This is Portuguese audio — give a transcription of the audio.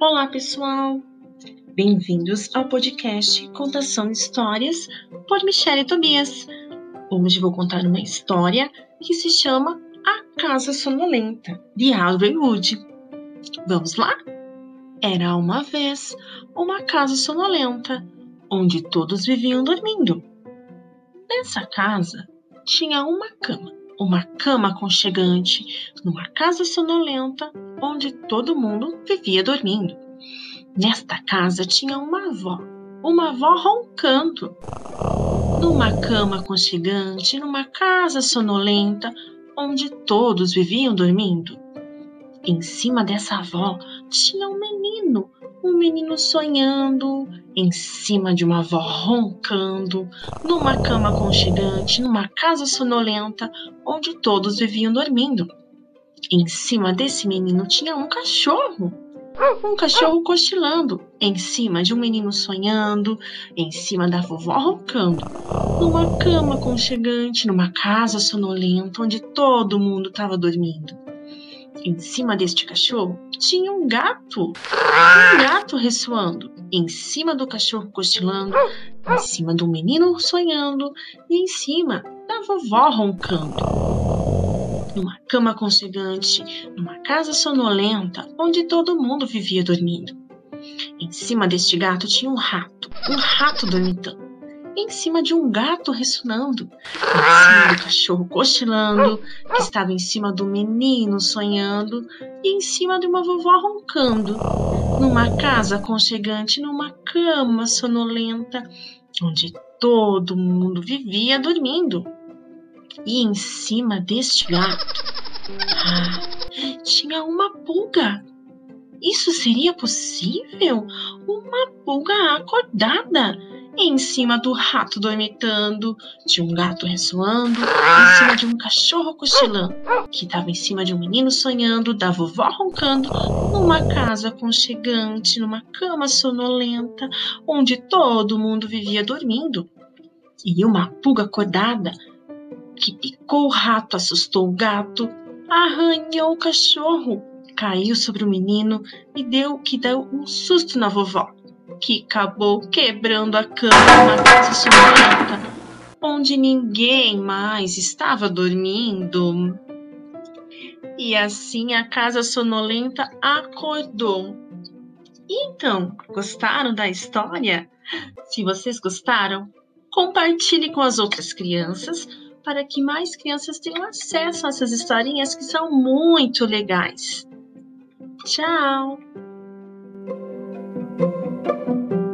Olá, pessoal! Bem-vindos ao podcast Contação de Histórias por Michelle Tobias. Hoje vou contar uma história que se chama A Casa Sonolenta, de Audrey Wood. Vamos lá? Era uma vez uma casa sonolenta, onde todos viviam dormindo. Nessa casa tinha uma cama, uma cama aconchegante, numa casa sonolenta, onde todo mundo vivia dormindo. Nesta casa tinha uma avó, uma avó roncando. Numa cama aconchegante, numa casa sonolenta, onde todos viviam dormindo. Em cima dessa avó tinha um menino, um menino sonhando, em cima de uma avó roncando, numa cama aconchegante, numa casa sonolenta, onde todos viviam dormindo. Em cima desse menino tinha um cachorro, um cachorro cochilando, em cima de um menino sonhando, em cima da vovó roncando, numa cama aconchegante, numa casa sonolenta onde todo mundo estava dormindo. Em cima deste cachorro tinha um gato, um gato ressoando, em cima do cachorro cochilando, em cima do menino sonhando e em cima da vovó roncando numa cama aconchegante, numa casa sonolenta, onde todo mundo vivia dormindo. Em cima deste gato tinha um rato, um rato dormitando. Em cima de um gato ressonando, em cima do cachorro cochilando, que estava em cima do menino sonhando, e em cima de uma vovó roncando, numa casa aconchegante, numa cama sonolenta, onde todo mundo vivia dormindo. E em cima deste gato ah, tinha uma pulga. Isso seria possível? Uma pulga acordada em cima do rato dormitando, de um gato ressoando, em cima de um cachorro cochilando, que estava em cima de um menino sonhando, da vovó roncando, numa casa aconchegante, numa cama sonolenta, onde todo mundo vivia dormindo. E uma pulga acordada que picou o rato, assustou o gato, arranhou o cachorro, caiu sobre o menino e deu que deu um susto na vovó, que acabou quebrando a cama na casa sonolenta, onde ninguém mais estava dormindo. E assim a casa sonolenta acordou. Então, gostaram da história? Se vocês gostaram, compartilhe com as outras crianças para que mais crianças tenham acesso a essas historinhas que são muito legais. Tchau!